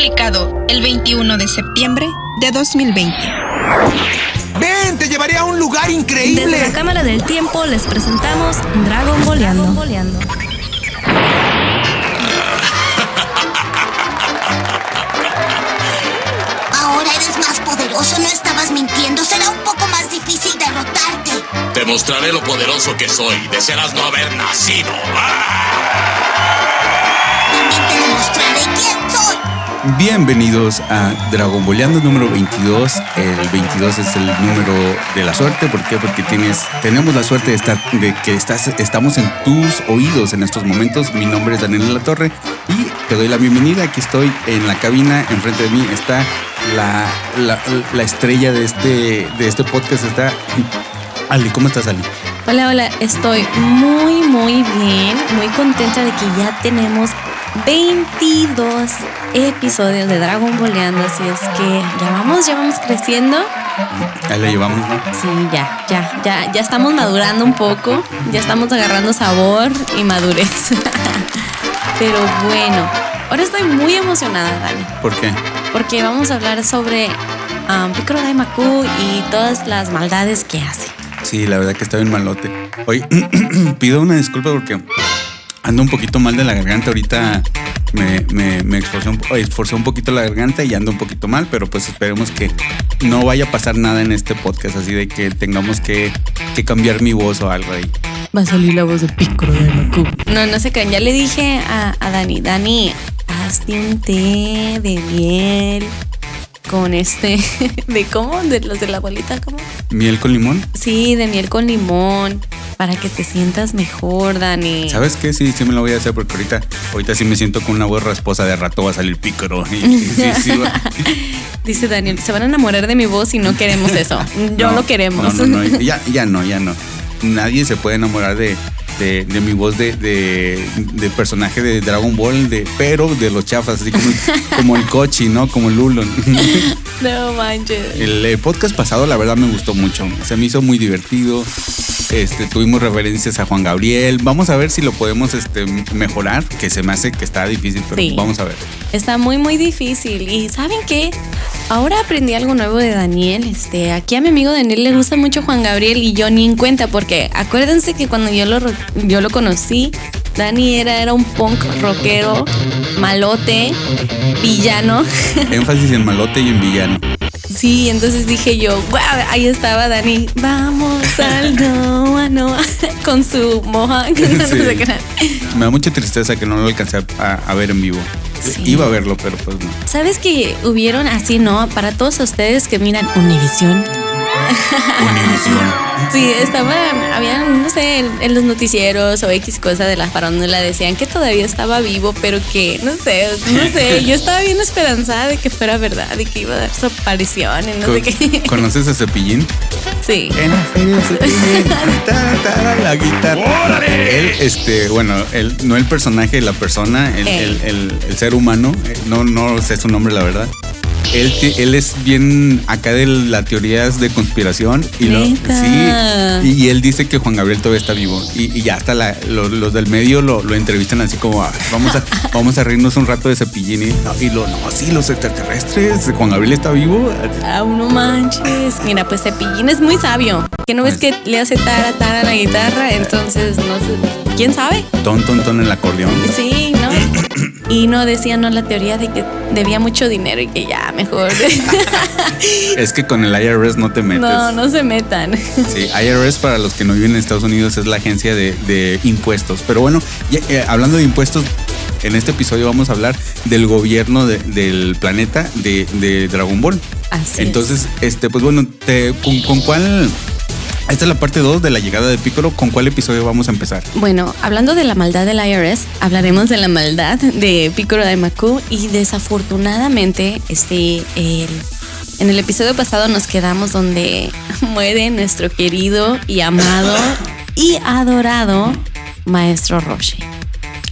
publicado el 21 de septiembre de 2020. ¡Ven! ¡Te llevaré a un lugar increíble! Desde la Cámara del Tiempo les presentamos Dragon Boleando. Ahora eres más poderoso, no estabas mintiendo. Será un poco más difícil derrotarte. Te mostraré lo poderoso que soy. Desearás no haber nacido. También te demostraré quién. Bienvenidos a Dragon Boleando número 22. El 22 es el número de la suerte. ¿Por qué? Porque tienes, tenemos la suerte de estar, de que estás, estamos en tus oídos en estos momentos. Mi nombre es Daniel La Torre y te doy la bienvenida. Aquí estoy en la cabina. Enfrente de mí está la, la, la estrella de este, de este podcast. Está Ali. ¿Cómo estás, Ali? Hola, hola, estoy muy, muy bien, muy contenta de que ya tenemos 22 episodios de Dragon Boleando, así es que ya vamos, ya vamos creciendo. Ahí la llevamos, ¿no? Sí, ya, ya, ya, ya estamos madurando un poco, ya estamos agarrando sabor y madurez. Pero bueno, ahora estoy muy emocionada, Dani, ¿Por qué? porque vamos a hablar sobre um, Piccolo Daimaku y todas las maldades que hace. Sí, la verdad que está bien malote. Oye, pido una disculpa porque ando un poquito mal de la garganta. Ahorita me, me, me esforcé, un, esforcé un poquito la garganta y ando un poquito mal, pero pues esperemos que no vaya a pasar nada en este podcast, así de que tengamos que, que cambiar mi voz o algo ahí. Va a salir la voz de Piccolo Daimaku. No, no se crean. Ya le dije a, a Dani, Dani, hazte un té de miel con este, de cómo, de los de la bolita, ¿cómo? ¿Miel con limón? Sí, de miel con limón, para que te sientas mejor, Dani. ¿Sabes qué? Sí, sí me lo voy a hacer porque ahorita, ahorita sí me siento con una voz rasposa de rato va a salir pícaro. Y- sí, sí, Dice Daniel, se van a enamorar de mi voz y no queremos eso. Yo No, lo queremos. No, no, no, ya, ya no, ya no. Nadie se puede enamorar de, de, de mi voz de, de, de personaje de Dragon Ball, de, pero de los chafas, así como, como el Kochi, ¿no? Como el Lulon. no manches. El, eh, podcast pasado, la verdad, me gustó mucho. Se me hizo muy divertido. Este, tuvimos referencias a Juan Gabriel. Vamos a ver si lo podemos este, mejorar, que se me hace que está difícil, pero Sí. vamos a ver. Está muy, muy difícil. Y ¿saben qué? Ahora aprendí algo nuevo de Daniel. Este, aquí a mi amigo Daniel le gusta mucho Juan Gabriel y yo ni en cuenta, porque acuérdense que cuando yo lo, yo lo conocí, Dani era, era un punk rockero, malote, villano. Énfasis en malote y en villano. Sí, entonces dije yo, wow, ahí estaba Dani. Vamos al Noa Noa con su moja. no Sí. sé qué era. Me da mucha tristeza que no lo alcancé a, a ver en vivo. Sí. Iba a verlo, pero pues no. ¿Sabes que hubieron así, no? Para todos ustedes que miran Univisión. Univisión. Sí, estaban, habían, no sé, en, en los noticieros o X cosa de la farándula decían que todavía estaba vivo, pero que, no sé, no sé, yo estaba bien esperanzada de que fuera verdad y que iba a dar su aparición y no sé qué. ¿Conoces a Cepillín? Sí. En la feria de Cepillín. ta, ta, la guitarra. Él, este, bueno, él, no el personaje, la persona, el- el- el ser humano, eh, no, no sé su nombre, la verdad. Él, él es bien acá de las teorías de conspiración y lo, sí, y, y él dice que Juan Gabriel todavía está vivo y, y ya hasta la- lo- los del medio lo, lo entrevistan así como "Ah, vamos a vamos a reírnos un rato de Cepillín y, no, y lo no sí los extraterrestres Juan Gabriel está vivo Ah, no manches. Mira, pues Cepillín es muy sabio. Que no ves que le hace tara tara a la guitarra, entonces no sé. ¿Quién sabe? ton ton ton el acordeón Sí. Y no decían, no, la teoría de que debía mucho dinero y que ya, mejor. Es que con el IRS no te metes. no, no se metan. Sí, IRS para los que no viven en Estados Unidos es la agencia de, de impuestos. Pero bueno, ya, eh, hablando de impuestos, en este episodio vamos a hablar del gobierno de- del planeta de, de Dragon Ball. Así es. Entonces, este, pues bueno, te- con, con cuál? Esta es la parte 2 de la llegada de Piccolo. ¿Con cuál episodio vamos a empezar? Bueno, hablando de la maldad del IRS, hablaremos de la maldad de Piccolo Daimaku y desafortunadamente, este, en el episodio pasado nos quedamos donde muere nuestro querido y amado y adorado Maestro Roshi.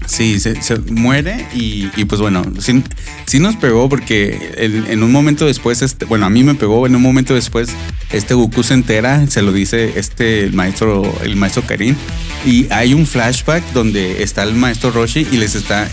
Sí, se, se muere y, y, pues bueno, sí, sí nos pegó porque en, en un momento después, este, bueno, a mí me pegó, en un momento después, este Goku se entera, se lo dice este el maestro, el maestro Karin, y hay un flashback donde está el maestro Roshi y les está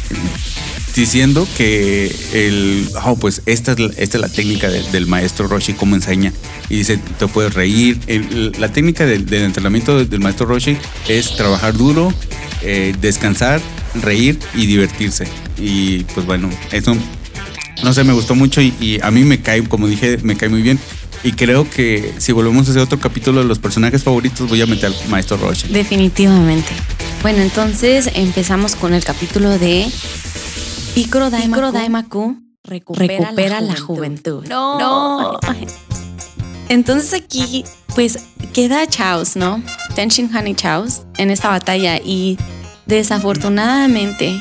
diciendo que el, oh, pues esta es la, esta es la técnica de- del maestro Roshi, cómo enseña. Y dice, te puedes reír. El- la técnica del, del entrenamiento del maestro Roshi es trabajar duro, eh, descansar, reír y divertirse. Y pues bueno, eso, no sé, me gustó mucho y, y a mí me cae, como dije, me cae muy bien. Y creo que si volvemos a hacer otro capítulo de los personajes favoritos, voy a meter al maestro Roshi. Definitivamente. Bueno, entonces empezamos con el capítulo de Picoro Daimaku, recupera, la, juventud. No. Entonces aquí, pues queda Chaos, ¿no? Tenshin Han y Chaos en esta batalla y desafortunadamente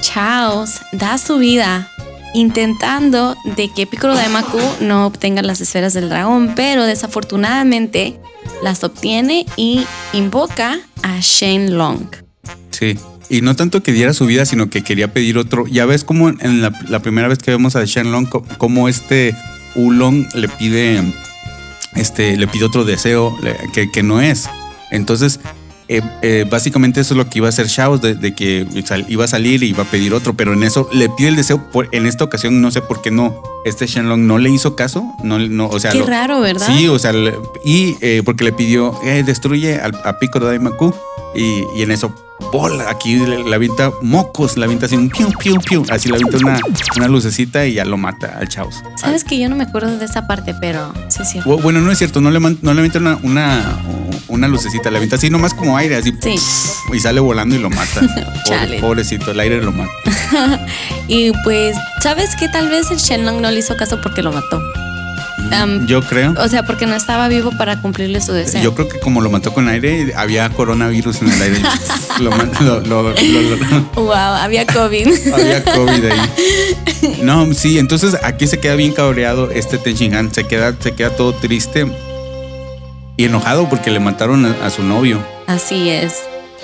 Chaos da su vida intentando de que Piccolo Daimaku no obtenga las esferas del dragón, pero desafortunadamente las obtiene y invoca a Shane Long. Sí. Y no tanto que diera su vida, sino que quería pedir otro. Ya ves como en la, primera vez que vemos a Shenlong, co- como este Ulong le pide, este, le pide otro deseo que no es. Entonces, eh, eh, básicamente eso es lo que iba a hacer Shao, de, de que sal- iba a salir y iba a pedir otro, pero en eso le pide el deseo. Por, en esta ocasión no sé por qué no. Este Shenlong no le hizo caso, no, no, o sea, Qué lo- raro, ¿verdad? Sí, o sea, le- y eh, porque le pidió, eh, destruye al, a Piccolo Daimaku y, y en eso, bola, aquí le, le avienta mocos, le avienta así un piu, piu, piu, así le avienta una, una lucecita y ya lo mata al Chaos. Sabes que yo no me acuerdo de esa parte, pero sí es cierto. Bu- Bueno, no es cierto, no le, no le avienta una, una, una lucecita, le avienta así nomás como aire, así, Sí. y sale volando y lo mata. Chale. Pobre- pobrecito, el aire lo mata. Y pues, ¿sabes qué? Tal vez el Shenlong no le hizo caso porque lo mató. Yo creo. O sea, porque no estaba vivo para cumplirle su deseo. Yo creo que como lo mató con aire, había coronavirus en el aire. lo, man- lo- lo- lo- lo- Wow, había COVID. Había COVID ahí. No, sí, entonces aquí se queda bien cabreado este Tenshinhan, se queda, se queda todo triste y enojado porque le mataron a, a su novio. Así es.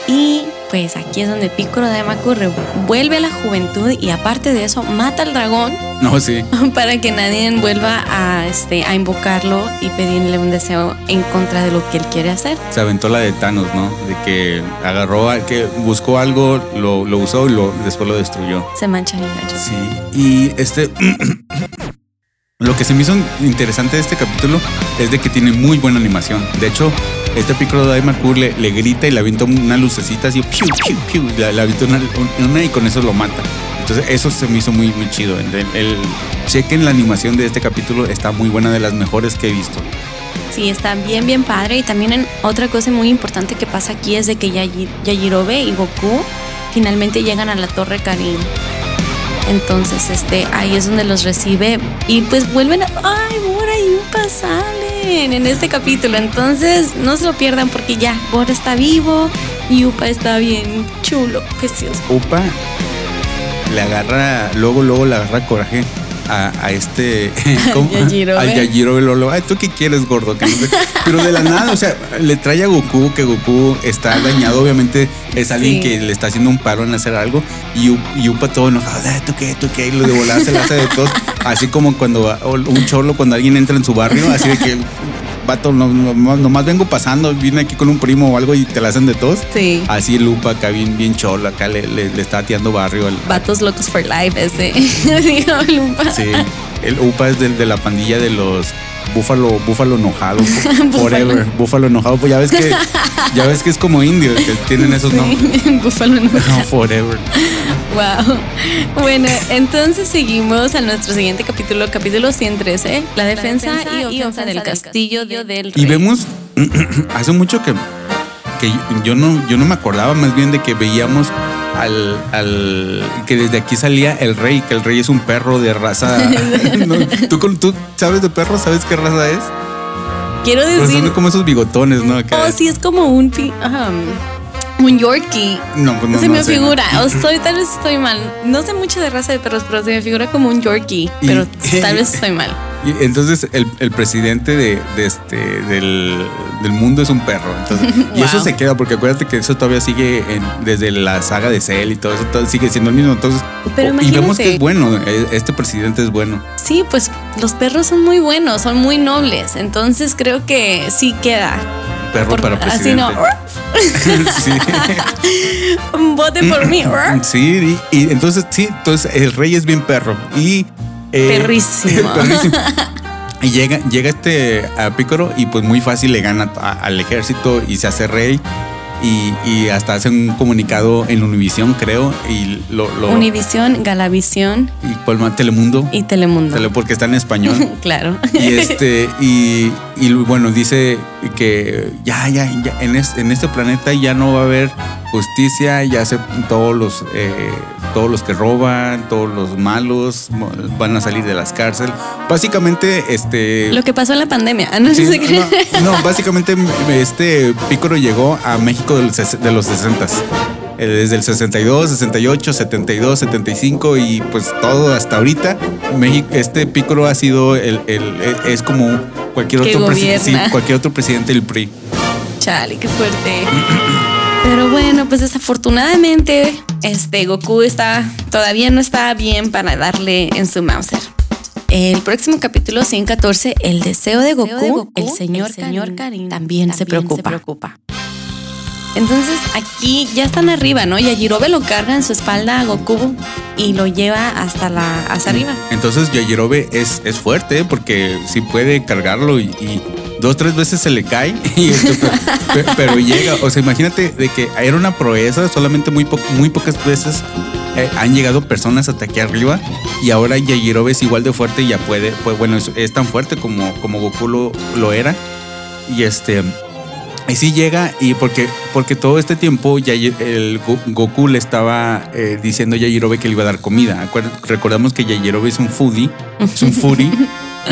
Y pues aquí es donde Piccolo Daimaku vuelve a la juventud y aparte de eso mata al dragón No, sí. para que nadie vuelva a, este, a invocarlo y pedirle un deseo en contra de lo que él quiere hacer. Se aventó la de Thanos, ¿no? De que agarró, que buscó algo, lo, lo usó y lo, después lo destruyó. Se mancha bien gacho. Sí. Y este. Lo que se me hizo interesante de este capítulo es de que tiene muy buena animación. De hecho, este Piccolo Daimaku le, le grita y le avienta una lucecita así, piu, piu, piu, y le, le avienta una, y con eso lo mata. Entonces, eso se me hizo muy, muy chido. El, el- chequen la animación de este capítulo, está muy buena, de las mejores que he visto. Sí, está bien, bien padre. Y también otra cosa muy importante que pasa aquí es de que Yaji- Yajirobe y Goku finalmente llegan a la Torre Karin. Entonces, este, ahí es donde los recibe y pues vuelven a... ¡Ay, Bora y Upa salen en este capítulo! Entonces, no se lo pierdan porque ya, Bora está vivo y Upa está bien chulo, precioso. Upa le agarra, luego, luego le agarra coraje a, a este. ¿cómo? Al Yajirobe Lolo. Ay, ¿tú qué quieres, gordo? Sé- Pero de la nada, o sea, le trae a Goku, que Goku está dañado. Obviamente es alguien Sí. que le está haciendo un paro en hacer algo. Y, y Upa todo enojado. "Ay, ¿Tú qué? ¿Tú qué? Y lo de volar se la hace de todos. Así como cuando un cholo, cuando alguien entra en su barrio, así de que. Vato, no, no- nomás vengo pasando, vine aquí con un primo o algo y te la hacen de todos. Sí. Así el Upa acá bien, bien cholo, acá le, le, le está tirando barrio al, Vatos locos for life ese. Digo, el Upa. Sí, el UPA es del de la pandilla de los búfalo, búfalo enojado, forever, búfalo enojado, pues ya ves que, ya ves que es como indio, que tienen esos nombres. Búfalo no. No, forever. Wow. Bueno, entonces seguimos a nuestro siguiente capítulo, capítulo 113, la defensa, y, ofensa del castillo del rey. Y vemos, hace mucho que, que yo no, yo no me acordaba más bien de que veíamos al, al que desde aquí salía el rey, que el rey es un perro de raza. No, ¿tú, con- ¿Tú sabes de perro? ¿Sabes qué raza es? Quiero Pues decir, son como esos bigotones, ¿no? Acá. oh, sí, es como un, ajá, un Yorkie. No, pues no, se no me sé. figura, o estoy, tal vez estoy mal. No sé mucho de raza de perros, pero se me figura como un Yorkie. Y- Pero tal vez estoy mal. Y entonces el, el presidente de, de este del, del mundo es un perro. Entonces, Y eso se queda, porque acuérdate que eso todavía sigue en- desde la saga de Cell y todo eso, todo sigue siendo el mismo. Entonces, Pero y vemos que es bueno, eh, este presidente es bueno. Sí, pues los perros son muy buenos, son muy nobles. Entonces creo que sí queda. Perro Por- para así presidente. no. sí. Vote por mí. Sí, y, y entonces, sí, entonces el rey es bien perro. Y. eh, Perrísimo. perrísimo. Y llega, llega este a Pícoro y pues muy fácil le gana a- al ejército y se hace rey. Y, y hasta hace un comunicado en Univisión, creo. Y lo. lo Univisión, Galavisión y cuál más, Telemundo. y Telemundo. Tele- porque está en español. claro. Y este, y, y bueno, dice que ya, ya, ya, en, es- en este planeta ya no va a haber justicia, ya se todos los eh, todos los que roban, todos los malos van a salir de las cárceles. Básicamente, este. Lo que pasó en la pandemia. Ah, no, sí, no, no, básicamente este Pícoro llegó a México de los, ses- de los 60 desde el 62, 68, 72, 75 y pues todo hasta ahorita. México, este Pícoro ha sido el, el- es como cualquier otro presidente, sí, cualquier otro presidente del PRI. Chale, qué fuerte. Pero bueno, pues desafortunadamente, este Goku está todavía no está bien para darle en su Mauser. El próximo capítulo 114, el deseo de Goku, el señor, Karin, también, se, preocupa. Entonces aquí ya están arriba, ¿no? Yajirobe lo carga en su espalda a Goku y lo lleva hasta la hasta arriba. Entonces Yajirobe es, es fuerte porque sí puede cargarlo y, y dos, tres veces se le cae, y esto, pero, pe- pero llega. O sea, imagínate de que era una proeza, solamente muy, po- muy pocas veces eh, han llegado personas hasta aquí arriba y ahora Yajirobe es igual de fuerte y ya puede, pues bueno, es, es tan fuerte como, como Goku lo, lo era. Y este... Y sí llega y porque, porque todo este tiempo ya el Go- Goku le estaba eh, diciendo a Yajirobe que le iba a dar comida. Acuer- Recordamos que Yajirobe es un foodie, es un foodie.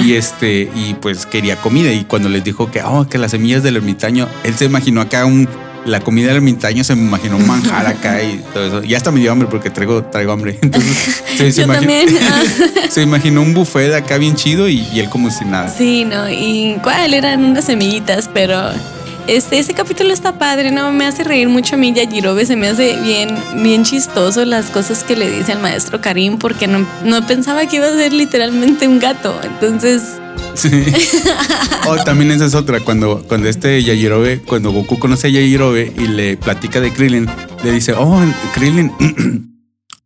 Y este, y pues quería comida. Y cuando les dijo que, oh, que las semillas del ermitaño, él se imaginó acá un, la comida del ermitaño, se me imaginó un manjar acá y todo eso. Y hasta me dio hambre porque traigo, traigo hambre. Entonces, se, se Yo imagi- también. ah. se imaginó un buffet acá bien chido y, y él como si nada. Sí, no, y cuál eran unas semillitas, pero este, ese capítulo está padre, ¿no? Me hace reír mucho a mí Yajirobe, se me hace bien, bien chistoso las cosas que le dice al maestro Karim, porque no, no pensaba que iba a ser literalmente un gato. Entonces, Sí. O también esa es otra, cuando, cuando este Yajirobe, cuando Goku conoce a Yajirobe y le platica de Krillin, le dice, oh, Krillin,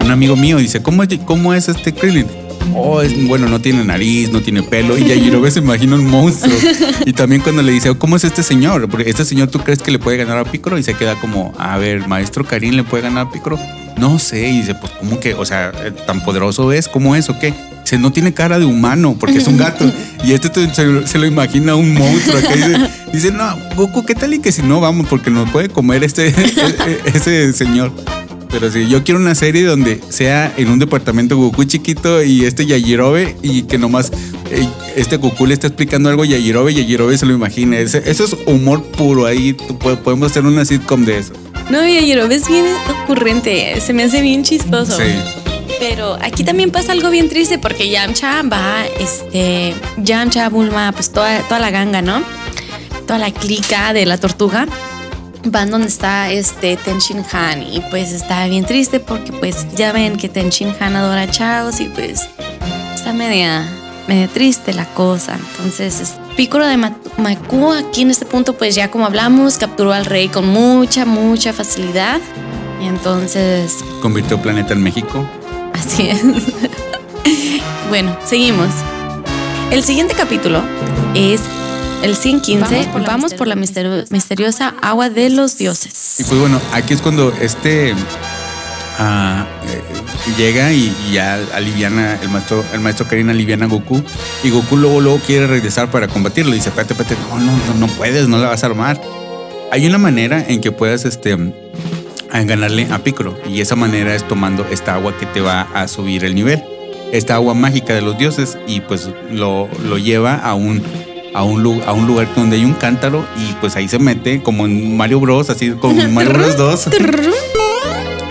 un amigo mío, dice, ¿cómo, es- cómo es este Krillin? Oh, es, bueno, no tiene nariz, no tiene pelo. Y Yajirobe se imagina un monstruo. Y también cuando le dice, ¿cómo es este señor? Porque este señor, ¿tú crees que le puede ganar a Piccolo? Y se queda como, a ver, maestro Karin le puede ganar a Piccolo. No sé. Y dice, pues, ¿cómo que? O sea, eh, ¿tan poderoso es? ¿Cómo es o qué? Dice, no tiene cara de humano porque es un gato. Y este te- se, se lo imagina un monstruo. Acá dice, dice, no, Goku, ¿qué tal y que si no vamos? Porque nos puede comer este, ese señor. Pero sí, yo quiero una serie donde sea en un departamento Goku chiquito y este Yajirobe y que nomás eh, este Goku le está explicando algo a Yajirobe y Yajirobe se lo imagina. Ese- eso es humor puro. Ahí podemos hacer una sitcom de eso. no, Yajirobe es bien ocurrente, se me hace bien chistoso. Sí. Pero aquí también pasa algo bien triste porque Yamcha va, este, Yamcha, Bulma, pues toda, toda la ganga, ¿no? Toda la clica de la tortuga van donde está este Tenshin Han y pues está bien triste porque pues ya ven que Tenshin Han adora a Chaos y pues está media, media triste la cosa. Entonces, es- Piccolo de Ma- Maku aquí en este punto pues ya como hablamos capturó al rey con mucha, mucha facilidad. Y entonces Convirtió Planeta en México. Así es. bueno, seguimos. El siguiente capítulo es el 115. Vamos por la, misterio- misteriosa agua de los Y dioses. pues bueno, aquí es cuando este ah, eh, llega y, y ya aliviana, el maestro, el maestro Karin aliviana a Goku. Y Goku luego, luego quiere regresar para combatirlo. Y dice, espérate, espérate, no, no, no, no puedes, no la vas a armar. Hay una manera en que puedas este, ganarle a Piccolo. Y esa manera es tomando esta agua que te va a subir el nivel. Esta agua mágica de los dioses. Y pues lo, lo lleva a un, a, un, a un lugar donde hay un cántaro. Y pues ahí se mete como en Mario Bros. Así como en Mario Bros 2.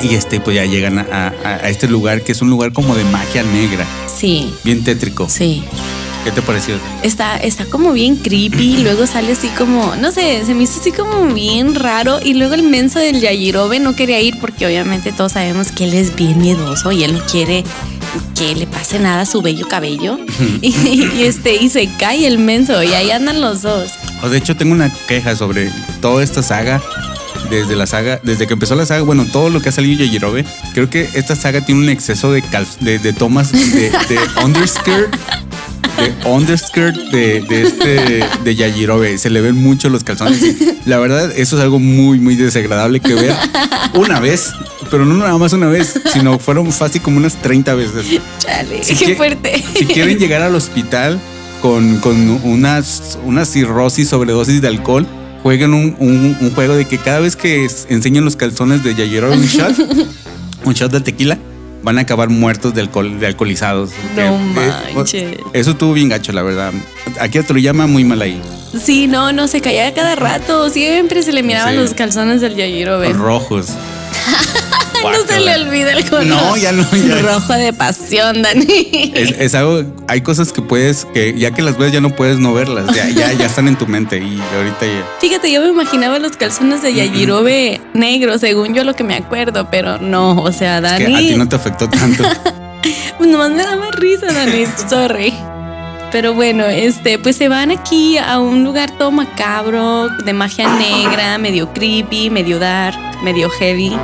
Y este, pues ya llegan a, a- a este lugar que es un lugar como de magia negra. Sí, Bien tétrico. sí. ¿Qué te pareció? Está, está como bien creepy. Luego sale así como, no sé, se me hizo así como bien raro. Y luego el menso del Yajirobe no quería ir porque obviamente todos sabemos que él es bien miedoso y él no quiere que le pase nada a su bello cabello. y, y este, y se cae el menso y ahí andan los dos. O de hecho, tengo una queja sobre toda esta saga. desde la saga, desde que empezó la saga, bueno, todo lo que ha salido Yajirobe, creo que esta saga tiene un exceso de, cal- de, de tomas de, de underskirt. De underskirt de, de este de Yajirobe. Se le ven mucho los calzones. y La verdad, eso es algo muy, muy desagradable que ver una vez, pero no nada más una vez, sino fueron fácil como unas 30 veces. Chale, Si qué que- fuerte. Si quieren llegar al hospital con, con unas, una cirrosis, sobredosis de alcohol, jueguen un, un- un juego de que cada vez que enseñen los calzones de Yajirobe un shot, un shot de tequila, van a acabar muertos de, alcohol, de alcoholizados. No Eh, manches. Eso estuvo bien gacho, la verdad. Aquí a llama muy mal ahí. Sí, no, no, se caía cada rato. Siempre se le miraban Sí. los calzones del Yajirobe. Rojos. No se le olvida el color. No, ya no, ya. Rojo de pasión, Dani. Es, es algo, hay cosas que puedes, que ya que las ves ya no puedes no verlas, ya, ya, ya están en tu mente y ahorita ya. Fíjate, yo me imaginaba los calzones de Yajirobe negros, según yo lo que me acuerdo, pero no, o sea, Que Dani. a ti no te afectó tanto. Nomás me da más risa, Dani, sorry. Pero bueno, este, pues se van aquí a un lugar todo macabro, de magia negra, medio creepy, medio dark, medio heavy.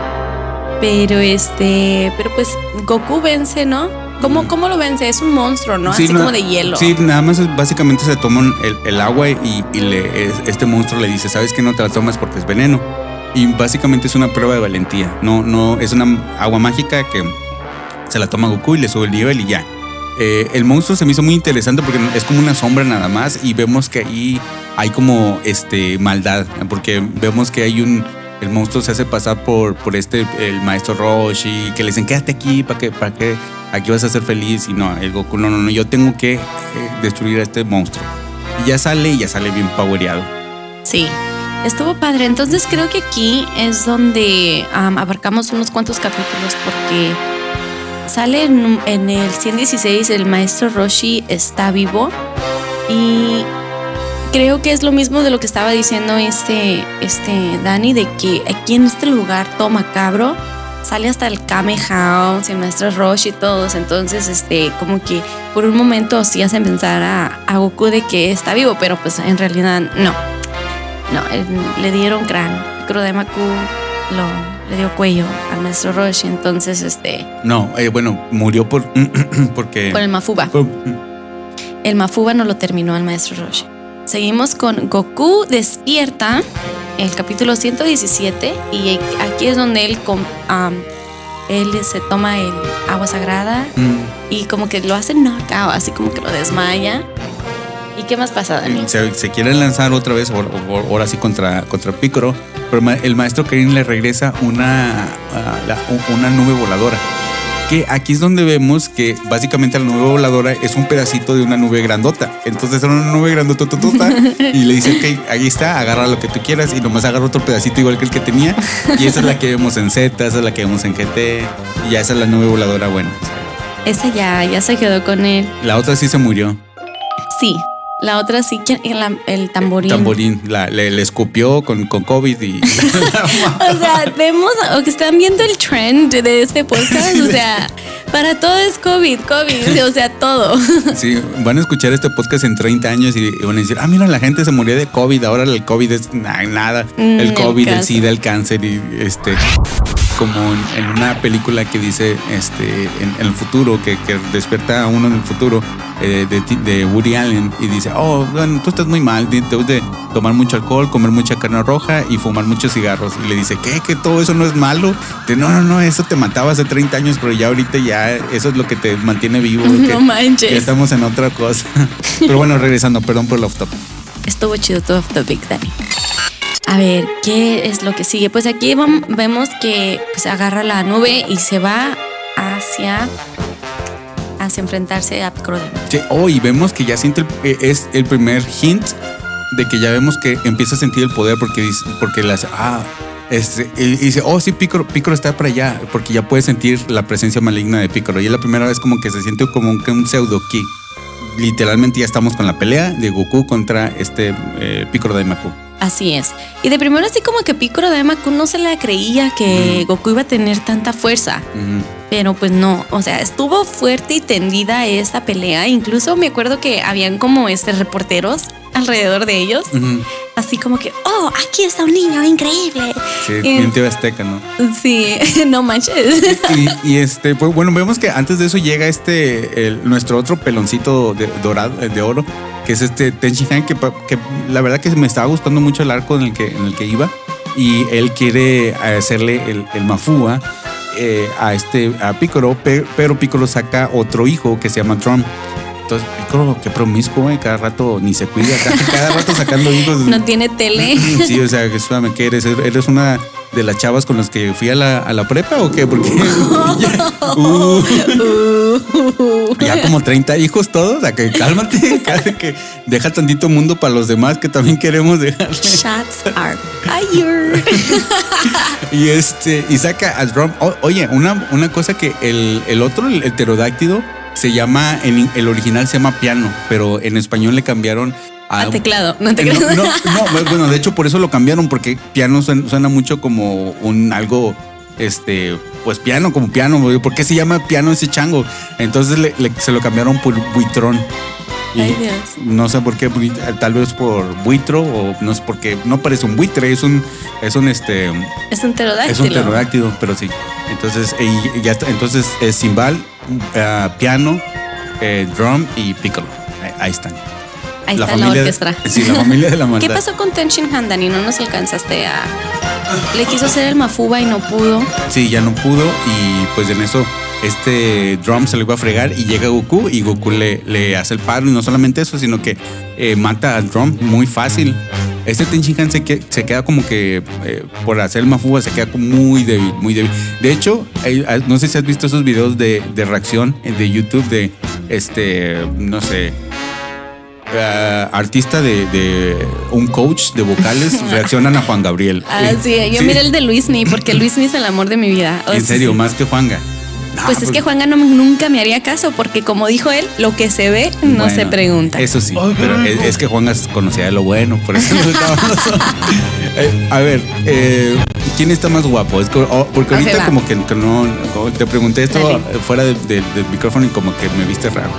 Pero este, pero pues Goku vence, ¿no? ¿Cómo, cómo lo vence? Es un monstruo, ¿no? Sí, Así como de hielo. Sí, nada más básicamente se toman el, el agua y, y le, es- este monstruo le dice, ¿sabes que no te la tomas porque es veneno? Y básicamente es una prueba de valentía. No, no, es una agua mágica que se la toma Goku y le sube el nivel y ya. Eh, el monstruo se me hizo muy interesante porque es como una sombra nada más y vemos que ahí hay como este maldad, porque vemos que hay un el monstruo se hace pasar por, por este el maestro Roshi que le dicen quédate aquí para que para que aquí vas a ser feliz y no el Goku no no no yo tengo que eh, destruir a este monstruo y ya sale y ya sale bien powereado. Sí, estuvo padre. Entonces creo que aquí es donde am, abarcamos unos cuantos capítulos porque sale en, en el 116 el maestro Roshi está vivo y creo que es lo mismo de lo que estaba diciendo este, este Dani, de que aquí en este lugar todo macabro sale hasta el Kame House y el maestro Roshi y todos. Entonces, este, como que por un momento sí hacen pensar a, a Goku de que está vivo, pero pues en realidad no. No, él- le dieron cráneo. Crodemaku lo, le dio cuello al maestro Roshi. Entonces, este, no eh, bueno murió por porque con el Mafuba. por- El Mafuba no lo terminó al maestro Roshi. Seguimos con Goku despierta, el capítulo 117, y aquí es donde él, am, él se toma el agua sagrada mm, y como que lo hace knockout, así como que lo desmaya. ¿Y qué más pasa, Dani? se, se quieren lanzar otra vez, ahora- ahora sí contra, contra Piccolo, pero el maestro Karin le regresa una, ah, la- u- una nube voladora. Que aquí es donde vemos que básicamente la nube voladora es un pedacito de una nube grandota. Entonces era una nube grandota y le dice, ok, ahí está, agarra lo que tú quieras y nomás agarra otro pedacito igual que el que tenía. Y esa es la que vemos en Z, esa es la que vemos en GT y ya esa es la nube voladora buena. Esa ya, ya se quedó con él. La otra sí se murió. Sí, la otra sí, ¿quién? el, el tamborín. Tamborín, la- le, le escupió con, con COVID y... O sea, vemos o que están viendo el trend de este podcast. O sea, para todo es COVID, COVID, o sea, todo. Sí, van a escuchar este podcast en 30 años y, van a decir, ah, mira, la gente se murió de COVID, ahora el COVID es na- nada. Mm, el COVID, el caso. SIDA, el cáncer y este... Como en, en una película que dice este en, en el futuro, que, que despierta a uno en el futuro eh, de, de Woody Allen y dice, oh, bueno, tú estás muy mal, debes de tomar mucho alcohol, comer mucha carne roja y fumar muchos cigarros. Y le dice, ¿qué? ¿Que todo eso no es malo? De, no, no, no, eso te mataba hace 30 años, pero ya ahorita ya eso es lo que te mantiene vivo. No manches. ya estamos en otra cosa. Pero bueno, regresando, perdón por el off topic. Estuvo chido todo off topic, Dani. A ver, ¿qué es lo que sigue? Pues aquí vemos que se agarra la nube y se va hacia hacia enfrentarse a Picrodemo. Sí, oh, y vemos que ya siente el- eh, es el primer hint de que ya vemos que empieza a sentir el poder porque dice, porque las ah este, y dice, oh sí, Piccolo, Piccolo está para allá, porque ya puede sentir la presencia maligna de Piccolo. Y es la primera vez como que se siente como un, un pseudo ki. Literalmente ya estamos con la pelea de Goku contra este eh, Piccolo Daimaku. Así es. Y de primero así como que Piccolo de Daimaku no se la creía que Goku iba a tener tanta fuerza. Pero pues no, o sea, estuvo fuerte y tendida esta pelea. Incluso me acuerdo que habían como este reporteros alrededor de ellos. Ujú. así como que, oh, aquí está un niño increíble. Sí, bien TV Azteca, ¿no? Sí, no manches. Y, y, este, pues bueno, vemos que antes de eso llega este, el- nuestro otro peloncito de, dorado, eh, de oro, que es este Tenshin Han, que, que la verdad que me estaba gustando mucho el arco en el que, en el que iba. Y él quiere hacerle el, el mafúa eh, a este a Piccolo, pe- pero Piccolo saca otro hijo que se llama Drum. Entonces, Piccolo, qué promiscuo, eh, cada rato ni se cuida, cada, cada rato sacando hijos. No tiene tele. Sí, o sea, que suave, ¿qué eres? ¿Eres una de las chavas con las que fui a la, a la prepa o qué? Porque ya, uh, ya como 30 hijos todos, a que cálmate, que deja tantito mundo para los demás que también queremos dejar. Shots are fired. Y este, y saca a Drum. O- oye, una, una cosa que el, el otro, el, el pterodáctido, se llama, en el original se llama piano, pero en español le cambiaron a, A teclado, no te no, no, no, bueno, de hecho por eso lo cambiaron, porque piano suena, suena mucho como un algo, este, pues piano, como piano. ¿por qué se llama piano ese chango? Entonces le- le- se lo cambiaron por buitrón. Y Ay, Dios. no sé por qué, bui- tal vez por buitro o no es porque no parece un buitre, es un, es un este, Es un pterodáctilo. es un pterodáctido, pero sí. Entonces, y ya está, entonces es cimbal, eh, piano, eh, drum y piccolo. Ahí, están. Ahí está la orquesta. Sí, la familia de la maldad. ¿Qué pasó con Tenshin Han, Dani? No nos alcanzaste a... Le quiso hacer el mafuba y no pudo. Sí, ya no pudo y pues en eso este Drum se lo iba a fregar y llega Goku y Goku le, le hace el paro y no solamente eso, sino que eh, mata a Drum muy fácil. Este Tenshin Han se, que- se queda como que eh, por hacer el mafuba se queda como muy débil, muy débil. De hecho, no sé si has visto esos videos de, de reacción de YouTube de este, no sé, eh, artista de, de un coach de vocales reaccionan a Juan Gabriel. Ah, sí, yo Sí. miré el de Luismi, porque Luismi es el amor de mi vida. En sea, serio, sí. más que Juanga. No, Pues es pues- que Juanga no, me- nunca me haría caso, porque como dijo él, lo que se ve no Bueno, se pregunta. Eso sí, pero es, es que Juanga conocía de lo bueno, por eso. Eh, a ver, eh, ¿quién está más guapo? Es que- oh, porque ahorita como que, que no, te pregunté esto Dale. fuera de- de- del micrófono y como que me viste raro.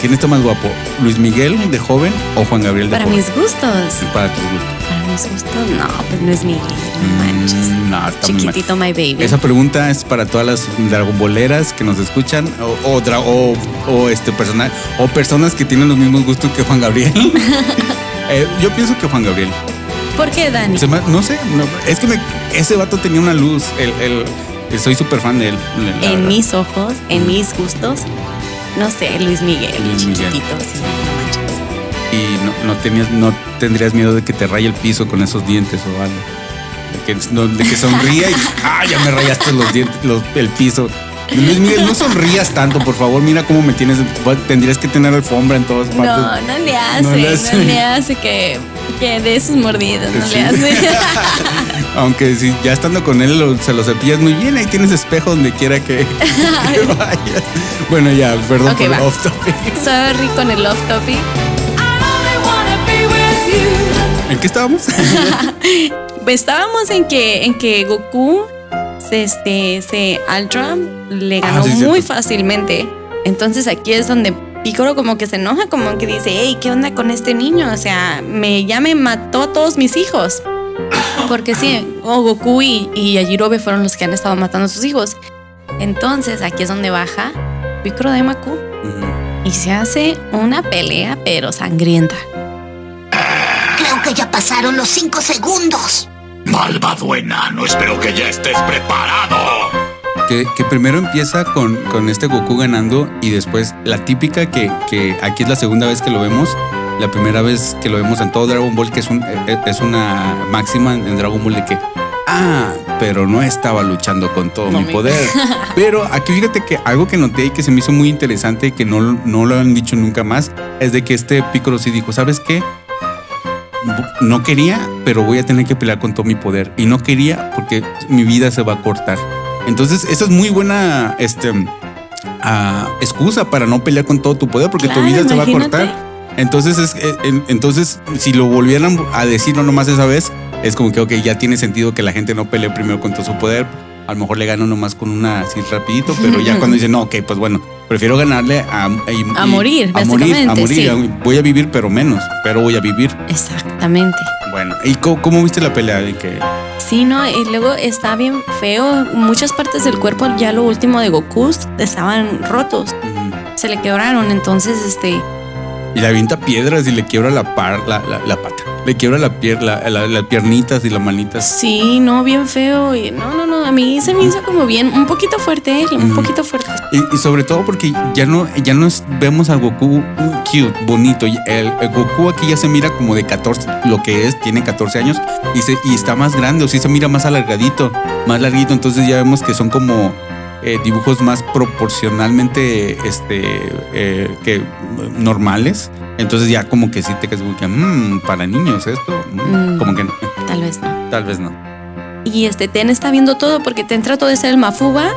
¿Quién está más guapo? ¿Luis Miguel de joven o Juan Gabriel de Para joven? mis gustos. Para tus gustos. Mis gustos, no, pues no es Miguel. No manches. Mm, no, está muy mal. Chiquitito, my baby. Esa pregunta es para todas las dragonboleras que nos escuchan o, o, dra- o- o, este persona, o personas que tienen los mismos gustos que Juan Gabriel. Eh, yo pienso que Juan Gabriel. ¿Por qué, Dani? Se me- no sé, no, es que me- ese vato tenía una luz. El, el- soy súper fan de él. en verdad. mis ojos, en mis gustos, no sé, Luis Miguel, Luis Miguel. chiquitito, sí, no no, tenías, no tendrías miedo de que te raye el piso con esos dientes o algo. De que, no- de que sonría y ¡ah! ya me rayaste los dientes, los- el piso. Luis Miguel, no sonrías tanto, por favor. Mira cómo me tienes. Tendrías que tener alfombra en todas partes. No, no le hace, No no le le hace. hace, que, que de sus mordidas, no Sí. le hace. Aunque si ya estando con él lo- se lo cepillas muy bien, ahí tienes espejo donde quiera que, que vayas. Bueno, ya, perdón Ok, por va. off topic. Sorry con el off topic. ¿En qué estábamos? Pues estábamos en que, en que Goku se, este, se Ultra le Ah, ganó sí, muy cierto. fácilmente. Entonces aquí es donde Piccolo como que se enoja, como que dice, hey, ¿qué onda con este niño? O sea, me, ya me mató a todos mis hijos. Porque sí, oh, Goku y, y Yajirobe fueron los que han estado matando a sus hijos. Entonces aquí es donde baja Piccolo de Maku y se hace una pelea pero sangrienta. Que ya pasaron los cinco segundos. Malvado enano, espero que ya estés preparado. Que, que primero empieza con, con este Goku ganando y después la típica que, que aquí es la segunda vez que lo vemos. La primera vez que lo vemos en todo Dragon Ball, que es, un, eh, es una máxima en Dragon Ball de que, ah, pero no estaba luchando con todo No mi me- poder. Pero aquí fíjate que algo que noté y que se me hizo muy interesante y que no, no lo han dicho nunca más, es de que este Piccolo sí dijo, ¿sabes qué? No quería, pero voy a tener que pelear con todo mi poder. Y no quería porque mi vida se va a cortar. Entonces, esa es muy buena este, ah, excusa para no pelear con todo tu poder porque tu vida se va a cortar. Entonces, es, eh, en- entonces, si lo volvieran a decir no nomás esa vez, es como que, ok, ya tiene sentido que la gente no pelee primero con todo su poder. A lo mejor le gano nomás con una así rapidito, pero ya cuando dicen, no, ok, pues bueno, prefiero ganarle a... A morir, a morir, a morir. sí. Voy a vivir, pero menos, pero voy a vivir. Exactamente. Bueno, ¿y cómo, cómo viste la pelea? De que, Sí, no, y luego está bien feo. Muchas partes del cuerpo, ya lo último de Goku, estaban rotos. Se le quebraron. Entonces, este. y le avienta piedras y le quiebra la, par, la, la, la pata. Le quiebra la pier, la, la- las piernitas y las manitas. Sí, no, bien feo. Y no, no, no. A mí se me hizo como bien, un poquito fuerte, ¿eh? un poquito fuerte. Y, y sobre todo porque ya no, ya no vemos al Goku cute, bonito. El Goku aquí ya se mira como de 14, lo que es, tiene 14 años y, se, y está más grande, o sí se mira más alargadito, más larguito. Entonces ya vemos que son como eh, dibujos más proporcionalmente este, eh, que normales. Entonces ya como que sí te quedas como que, "Mm, para niños esto, Mm, Mm. como que no, Tal vez no. tal vez no. Y este Ten está viendo todo porque Ten trató de ser el Mafuba,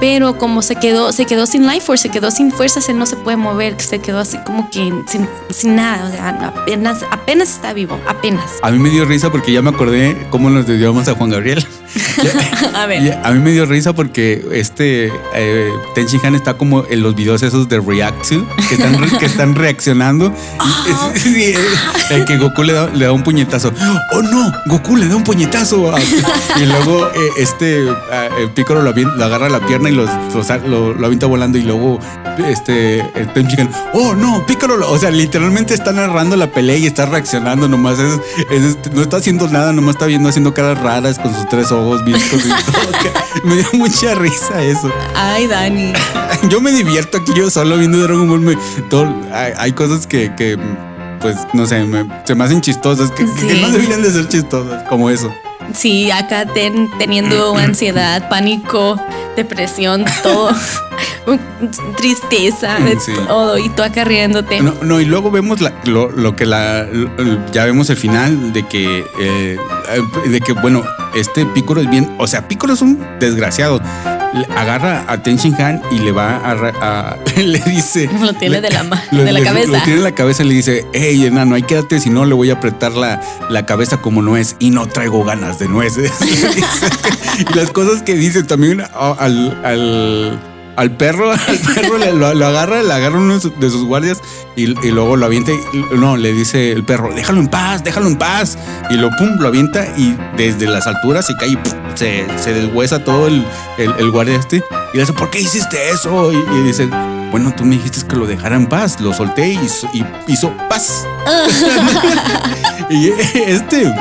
pero como se quedó, se quedó sin life force, se quedó sin fuerzas, él no se puede mover, se quedó así como que sin, sin nada, o sea, apenas, apenas está vivo, apenas. A mí me dio risa porque ya me acordé cómo nos dedicamos a Juan Gabriel. A Y a mí me dio risa porque este eh, Ten Shin Han está como en los videos esos de React to, que están, re- que están reaccionando. Que Goku le da, le da un puñetazo. ¡Oh no! Goku le da un puñetazo. Y luego eh, este el Piccolo lo, agarra la pierna y los, los sa- lo, lo avienta volando. Y luego este Ten ¡Oh no! Piccolo, lo-". o sea, literalmente está narrando la pelea y está reaccionando. Nomás es, es este, no está haciendo nada, nomás está viendo haciendo caras raras con sus tres ojos vistos y que Me dio mucha risa eso. Ay, Dani. Yo me divierto aquí yo solo viendo Dragon Ball. me- todo- hay, hay cosas que, que, pues, no sé, me- se me hacen chistosas, que, que Sí. no deberían de ser chistosas, como eso. Sí, acá Ten teniendo ansiedad, pánico, depresión, todo. Tristeza, de Sí. todo, y tú acá riéndote. No, no, y luego vemos la- lo, lo que la. lo- ya vemos el final de que. eh, de que, bueno, este Piccolo es bien. O sea, Piccolo es un desgraciado. Agarra a Ten Shin Han y le va a. le dice. Lo tiene de la lo- de la le- cabeza. Lo tiene en la cabeza y le dice: Hey, enano, ahí quédate, si no le voy a apretar la, la cabeza como nuez y no traigo ganas de nueces. Y las cosas que dice también al. al al perro, al perro le- lo, lo agarra, le agarra uno de sus- guardias y, y luego lo avienta. y- no, le dice el perro, déjalo en paz, déjalo en paz. Y lo pum, lo avienta y desde las alturas se cae y pum, se, se deshuesa todo el, el, el guardia este. Y le dice, ¿por qué hiciste eso? Y, y dice, bueno, tú me dijiste que lo dejara en paz. Lo solté y, hizo- y hizo paz. y este,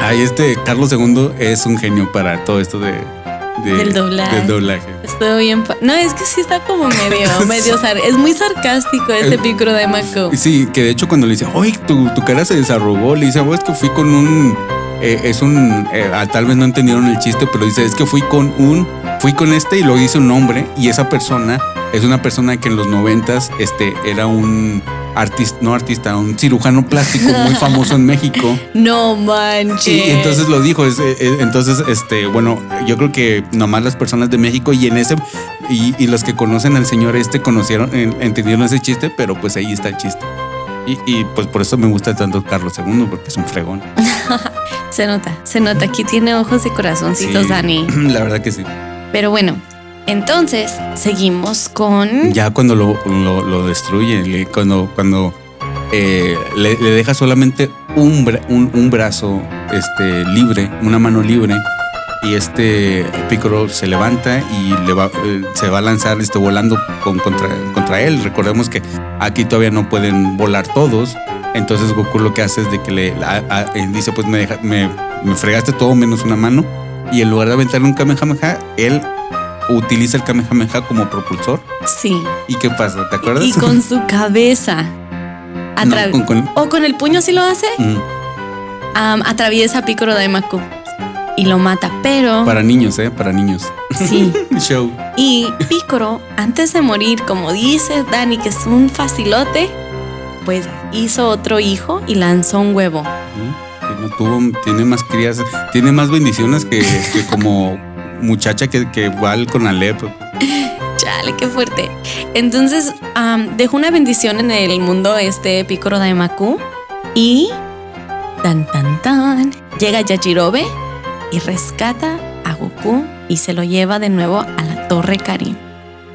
ay, este Carlos II es un genio para todo esto de, de- Del doblaje. del doblaje. Estuvo bien. No, es que sí está como medio, medio sar- Es muy sarcástico este picro de Mako. Sí, que de hecho cuando le dice, oye, tu, tu cara se desarrugó, le dice, oh, es que fui con un... eh, es un... eh, tal vez no entendieron el chiste, pero dice, es que fui con un... Fui con este y luego dice un nombre y esa persona es una persona que en los noventas este, era un artista, no artista, un cirujano plástico muy famoso en México. No manches. Y entonces lo dijo, es, eh, eh, entonces, este, bueno, yo creo que nomás las personas de México y en ese, y, y los que conocen al señor este conocieron, en- entendieron ese chiste, pero pues ahí está el chiste. Y, y, pues por eso me gusta tanto Carlos II, porque es un fregón. Se nota, se nota. Aquí tiene ojos y corazoncitos, Sí, Dani. La verdad que sí. Pero bueno, entonces seguimos con. Ya cuando lo, lo, destruye, cuando, cuando eh, le, deja solamente un, un, un brazo este, libre, una mano libre, y este Piccolo se levanta y eh, se va a lanzar este, volando con, contra, contra él. Recordemos que aquí todavía no pueden volar todos. Entonces Goku lo que hace es de que le a- eh, dice, pues me, deja- me, me fregaste todo menos una mano. Y en lugar de aventarle un Kamehameha, él utiliza el Kamehameha como propulsor. Sí. ¿Y qué pasa? ¿Te acuerdas? Y con su cabeza. No, con- con- O con el puño si lo hace. Mm, atraviesa a Piccolo Daimaku. Y lo mata. Pero. para niños, ¿eh? Para niños. Sí. Show. Y Piccolo, antes de morir, como dice Dani, que es un facilote, pues hizo otro hijo y lanzó un huevo. Mm, no tuvo, tiene más crías, tiene más bendiciones que, que como muchacha que, que va con Alep. Chale, qué fuerte. Entonces, am, dejó una bendición en el mundo este Piccolo Daimaku y tan tan tan llega Yajirobe y rescata a Goku y se lo lleva de nuevo a la Torre Karin.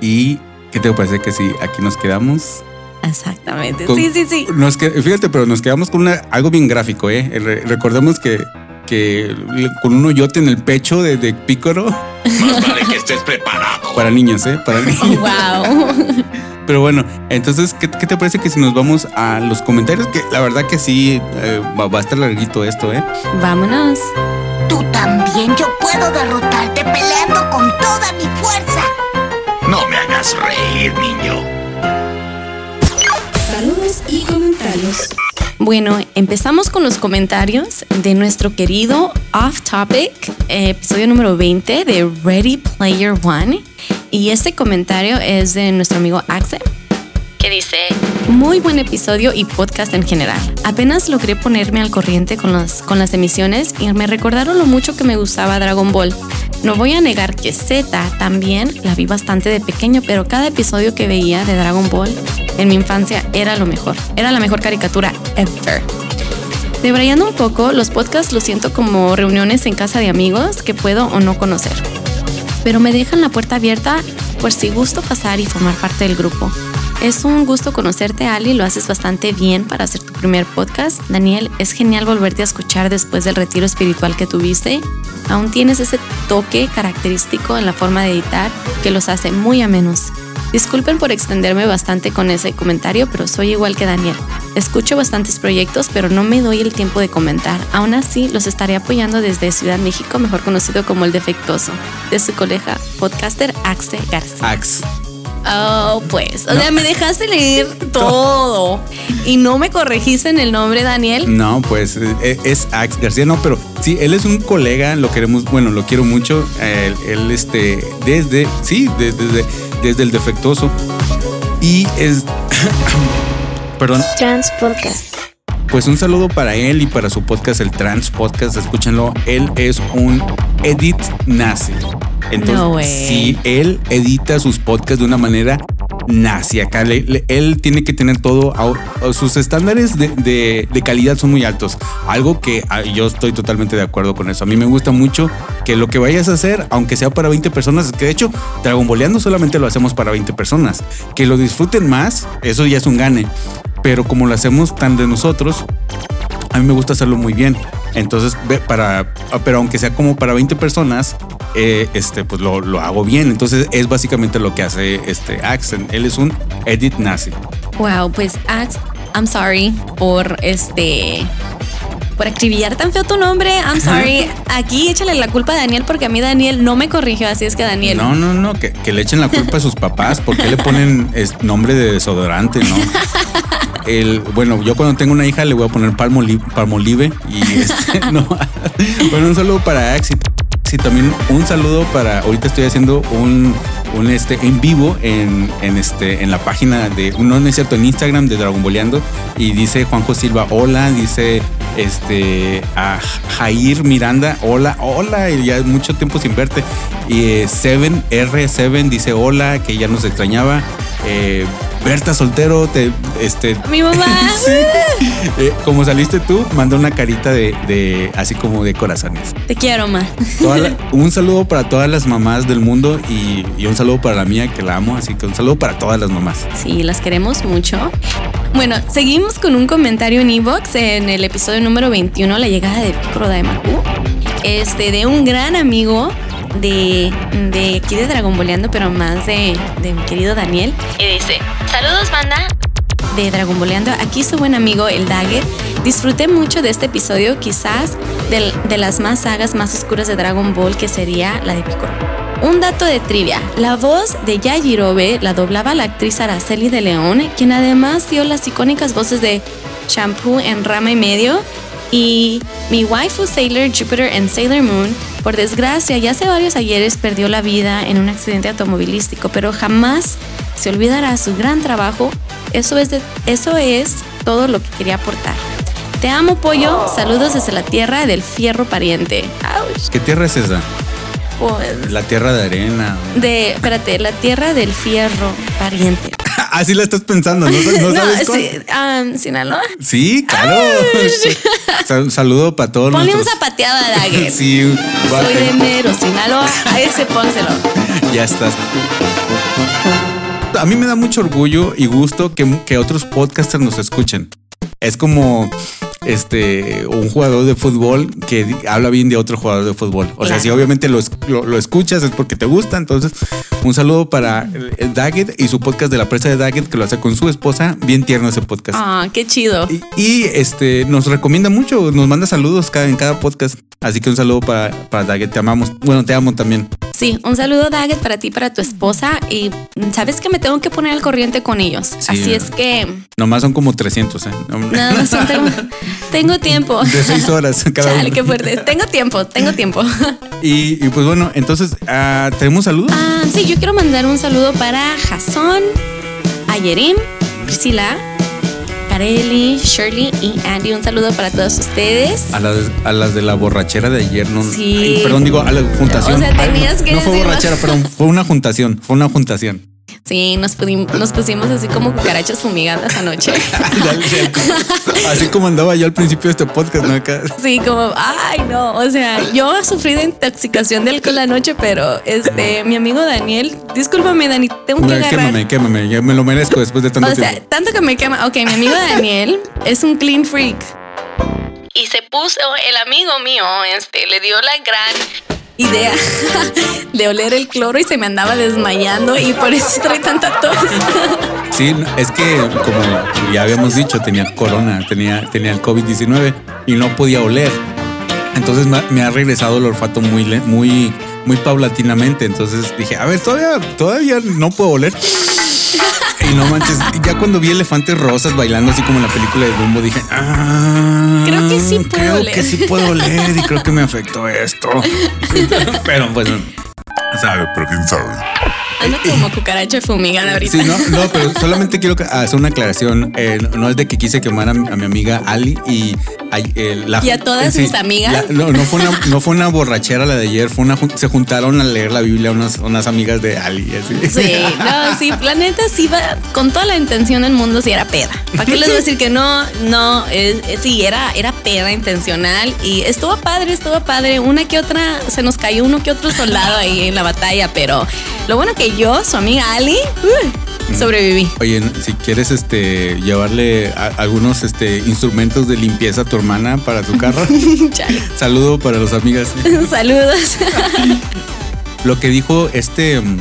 ¿Y qué te parece que si aquí nos quedamos? Exactamente. Con- Sí, sí, sí. Nos que, fíjate, pero nos quedamos con una- algo bien gráfico, ¿eh? Re- recordemos que, que con un hoyote en el pecho de, de pícoro Más vale que estés preparado. para niños, ¿eh? Para niños. Wow. Pero bueno, entonces, ¿qué, qué te parece que si nos vamos a los comentarios? Que la verdad que sí, eh, va, va a estar larguito esto, ¿eh? Vámonos. Tú también, yo puedo derrotarte peleando con toda mi fuerza. No me hagas reír, niño. Saludos y comentarios. Bueno, empezamos con los comentarios de nuestro querido Off Topic, eh, episodio número 20 de Ready Player One. Y este comentario es de nuestro amigo Axel, que dice, muy buen episodio y podcast en general. Apenas logré ponerme al corriente con las, con las emisiones y me recordaron lo mucho que me gustaba Dragon Ball. No voy a negar que Z también la vi bastante de pequeño, pero cada episodio que veía de Dragon Ball en mi infancia era lo mejor. Era la mejor caricatura ever. Debrayando un poco, los podcasts los siento como reuniones en casa de amigos que puedo o no conocer. Pero me dejan la puerta abierta por si gusto pasar y formar parte del grupo. Es un gusto conocerte, Ali, lo haces bastante bien para hacer tu primer podcast. Daniel, es genial volverte a escuchar después del retiro espiritual que tuviste. Aún tienes ese toque característico en la forma de editar que los hace muy amenos. Disculpen por extenderme bastante con ese comentario, pero soy igual que Daniel. Escucho bastantes proyectos, pero no me doy el tiempo de comentar. Aún así, los estaré apoyando desde Ciudad México, mejor conocido como El Defectuoso, de su colega podcaster Axe García. Ax. Oh, pues. O sea, me dejaste leer todo. Y no me corregiste en el nombre, Daniel. No, pues eh, es Ax García, no, pero sí, él es un colega, lo queremos, bueno, lo quiero mucho. Él, él, este, desde, sí, de- desde, desde el defectuoso. Y es, perdón, Trans Podcast. pues un saludo para él y para su podcast, el Trans Podcast, escúchenlo. Él es un edit nazi. Entonces, No sí, él edita sus podcasts de una manera nazi. Acá le- le- él tiene que tener todo, a- a- sus estándares de, de- de calidad son muy altos. Algo que ah, yo estoy totalmente de acuerdo con eso. A mí me gusta mucho que lo que vayas a hacer, aunque sea para 20 personas, que de hecho, Dragon Boleando solamente lo hacemos para 20 personas. Que lo disfruten más, eso ya es un gane. Pero como lo hacemos tan de nosotros, a mí me gusta hacerlo muy bien. Entonces, para, pero aunque sea como para 20 personas, eh, este, pues lo, lo hago bien. Entonces, es básicamente lo que hace este Axel. Él es un edit nazi. Wow, pues Ax, I'm sorry por este. Por acribillar tan feo tu nombre. I'm sorry. Aquí échale la culpa a Daniel porque a mí Daniel no me corrigió. Así es que Daniel. No, no, no, que, que le echen la culpa a sus papás. ¿Por qué le ponen nombre de desodorante, no? El, bueno, yo cuando tengo una hija le voy a poner palmolive, palmolive y este, no. Bueno, un saludo para Ax y y también un saludo para ahorita estoy haciendo un, un este en vivo en, en este en la página de no, es cierto en Instagram de Dragon Boleando y dice Juanjo Silva hola dice este a Jair Miranda hola hola y ya mucho tiempo sin verte y eh, Seven R7 dice hola que ya nos extrañaba eh, Berta soltero te este Mi mamá. Sí. Eh, como saliste tú, manda una carita de, de así como de corazones. Te quiero, ma. La- un saludo para todas las mamás del mundo y, y un saludo para la mía que la amo, así que un saludo para todas las mamás. Sí, las queremos mucho. Bueno, seguimos con un comentario en Evox en el episodio número 21, la llegada de Picoro Daimaku. Este, de un gran amigo de, de aquí de Dragon Boleando, pero más de, de mi querido Daniel. Y dice: Saludos, banda. De Dragon Boleando, aquí su buen amigo el Dagger. Disfruté mucho de este episodio, quizás del- de las más sagas más oscuras de Dragon Ball, que sería la de Piccolo. Un dato de trivia. La voz de Yajirobe la doblaba la actriz Araceli de León, quien además dio las icónicas voces de Shampoo en Rama y Medio y mi waifu Sailor Jupiter en Sailor Moon. Por desgracia, ya hace varios ayeres perdió la vida en un accidente automovilístico, pero jamás se olvidará su gran trabajo. Eso es, de- eso es todo lo que quería aportar. Te amo, pollo. Saludos desde la tierra del fierro pariente. Ouch. ¿Qué tierra es esa? Pues, La tierra de arena. de, espérate, la tierra del fierro pariente. Así la estás pensando, ¿no, ¿No sabes sí, ah, Sinaloa. Sí, claro. Sal- saludo para todos Ponle un zapateado a Dagger. Sí, Soy de Mero, Sinaloa. A ese pónselo. ya estás. a mí me da mucho orgullo y gusto que, que otros podcasters nos escuchen. Es como este un jugador de fútbol que habla bien de otro jugador de fútbol. O sea, si obviamente lo, lo- lo escuchas es porque te gusta. Entonces, un saludo para el Daggett y su podcast de la presa de Daggett que lo hace con su esposa. Bien tierno ese podcast. Ah, qué chido. Y, y, este nos recomienda mucho, nos manda saludos cada, en cada podcast. Así que un saludo para, para Daggett, te amamos. Bueno, te amo también. Sí, un saludo, Daggett, para ti, para tu esposa. Y sabes que me tengo que poner al corriente con ellos. Así es que Nomás son como 300, ¿eh? No, nada más son- tengo, tengo tiempo. De seis horas cada Chale, uno. qué fuerte. Tengo tiempo, tengo tiempo. Y, y pues bueno, entonces, ah, ¿tenemos saludos? Ah, sí, yo quiero mandar un saludo para Jason, Ayerim, Priscila, Carelli, Shirley y Andy. Un saludo para todos ustedes. A las, a las de la borrachera de ayer, no. Sí. Ay, perdón, digo, a la juntación. O sea, tenías Ay, no, que no fue decirlo. borrachera, perdón, fue una juntación, fue una juntación. Sí, nos, nos pusimos así como cucarachas fumigadas anoche. Así como andaba yo al principio de este podcast, ¿no? Acá. Sí, como, ay, no. O sea, yo sufrí de intoxicación de alcohol anoche, pero este, mi amigo Daniel, discúlpame, Dani, tengo que agarrar. quémame, quémame, ya me lo merezco después de tanto O sea, tiempo. tanto que me quema. Ok, mi amigo Daniel es un clean freak. Y se puso, el amigo mío, este, le dio la gran idea de oler el cloro y se me andaba desmayando y por eso trae tanta tos. Sí, es que como ya habíamos dicho, tenía corona, tenía, tenía el COVID-19 y no podía oler. Entonces me, ha regresado el olfato muy, muy, muy paulatinamente. Entonces dije, a ver, todavía, todavía no puedo oler. Y no manches, ya cuando vi elefantes rosas bailando así como en la película de Dumbo, dije, ah, Creo que sí puedo creo oler". que sí puedo oler y creo que me afectó esto. Pero pues sabe, pero quién sabe. Ando como cucaracha fumigada ahorita. Sí, no, no, pero solamente quiero hacer una aclaración. Eh, no es de que quise quemar a, mi a mi amiga Ali y a, eh, la- ¿Y a todas sí, sus amigas? la- no, no fue una, no fue una borrachera la de ayer, fue una se juntaron a leer la Biblia unas, unas amigas de Ali. Así. Sí, no, sí, la neta sí va con toda la intención del mundo, sí era peda. ¿Para qué les voy a decir que no? No, es- es- sí, era, era peda intencional y estuvo padre, estuvo padre. Una que otra, se nos cayó uno que otro soldado ahí en la batalla, pero lo bueno que yo, su amiga Ali, uh, sobreviví. Oye, si quieres este llevarle a- algunos este instrumentos de limpieza a tu hermana para tu carro, saludo para las amigas. Saludos. Lo que dijo este mm,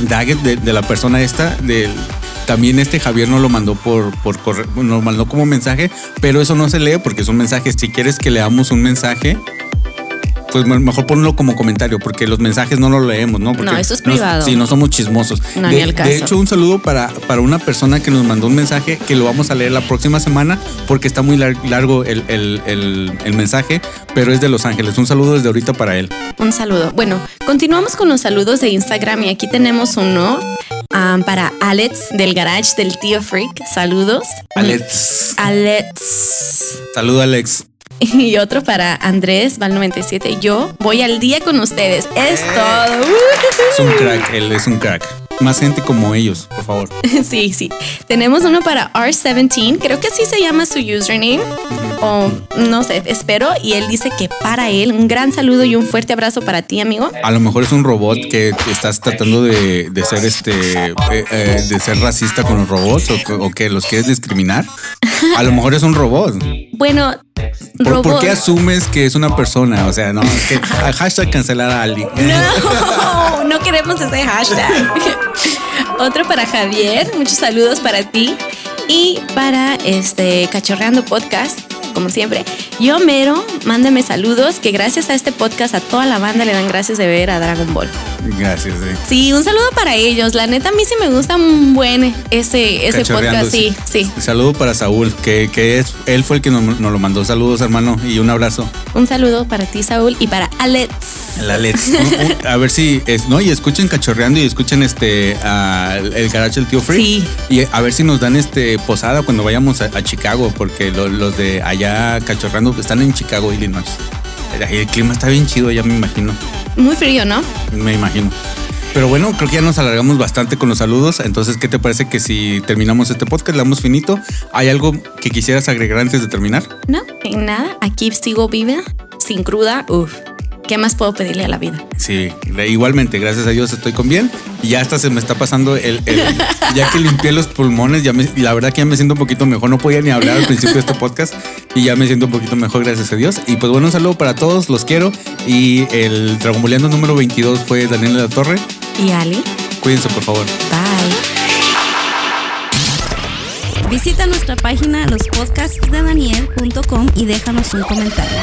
Daggett de, de la persona esta, del también este Javier no lo mandó por, por correo, nos mandó como mensaje, pero eso no se lee porque son mensajes. Si quieres que leamos un mensaje, pues me- mejor ponlo como comentario, porque los mensajes no los leemos, ¿no? Porque No, eso es privado. sí, no somos chismosos. No, de, ni al caso. de hecho, un saludo para, para una persona que nos mandó un mensaje que lo vamos a leer la próxima semana, porque está muy lar- largo el, el- el- el mensaje, pero es de Los Ángeles. Un saludo desde ahorita para él. Un saludo. Bueno, continuamos con los saludos de Instagram y aquí tenemos uno para Alex del garage del tío Freak. Saludos. Alex. Alex. Saludo, Alex. Y otro para Andrés Val 97. Yo voy al día con ustedes. Es todo. Es un crack, él es un crack. Más gente como ellos, por favor. Sí, sí. Tenemos uno para R17. Creo que así se llama su username. O no sé, espero. Y él dice que para él, un gran saludo y un fuerte abrazo para ti, amigo. A lo mejor es un robot que estás tratando de, de ser este eh, eh, de ser racista con los robots o, o que los quieres discriminar. A lo mejor es un robot. Bueno, ¿Por, qué asumes que es una persona? O sea, no, es que hashtag cancelar a Ali. No, no queremos ese hashtag. Otro para Javier, muchos saludos para ti. Y para este Cachorreando Podcast, como siempre. Yo, Mero, mándame saludos, que gracias a este podcast a toda la banda le dan gracias de ver a Dragon Ball. Gracias. eh. Sí, un saludo para ellos. La neta, a mí sí me gusta un buen ese, ese podcast. Sí, sí. Saludo para Saúl, que, que es, él fue el que nos, nos lo mandó. Saludos, hermano, y un abrazo. Un saludo para ti, Saúl, y para Alex. El Alex. Un- un- a ver si es, no, y escuchen cachorreando y escuchen este a- el garage del tío Free. Sí. Y a ver si nos dan este posada cuando vayamos a, a Chicago, porque lo- los de allá cachorreando están en Chicago, Illinois. El clima está bien chido, ya me imagino. Muy frío, ¿no? Me imagino. Pero bueno, creo que ya nos alargamos bastante con los saludos. Entonces, ¿qué te parece que si terminamos este podcast, le damos finito? ¿Hay algo que quisieras agregar antes de terminar? No, en nada. Aquí sigo viva, sin cruda. Uf. ¿Qué más puedo pedirle a la vida? Sí, igualmente, gracias a Dios estoy con bien. Y ya hasta se me está pasando el. el- ya que limpié los pulmones, ya me, la verdad que ya me siento un poquito mejor. No podía ni hablar al principio de este podcast y ya me siento un poquito mejor, gracias a Dios. Y pues bueno, un saludo para todos, los quiero. Y el Dragon Boleando número 22 fue Daniel de la Torre. ¿Y Ali? Cuídense, por favor. Bye. Visita nuestra página lospodcastsdedaniel.com y déjanos un comentario.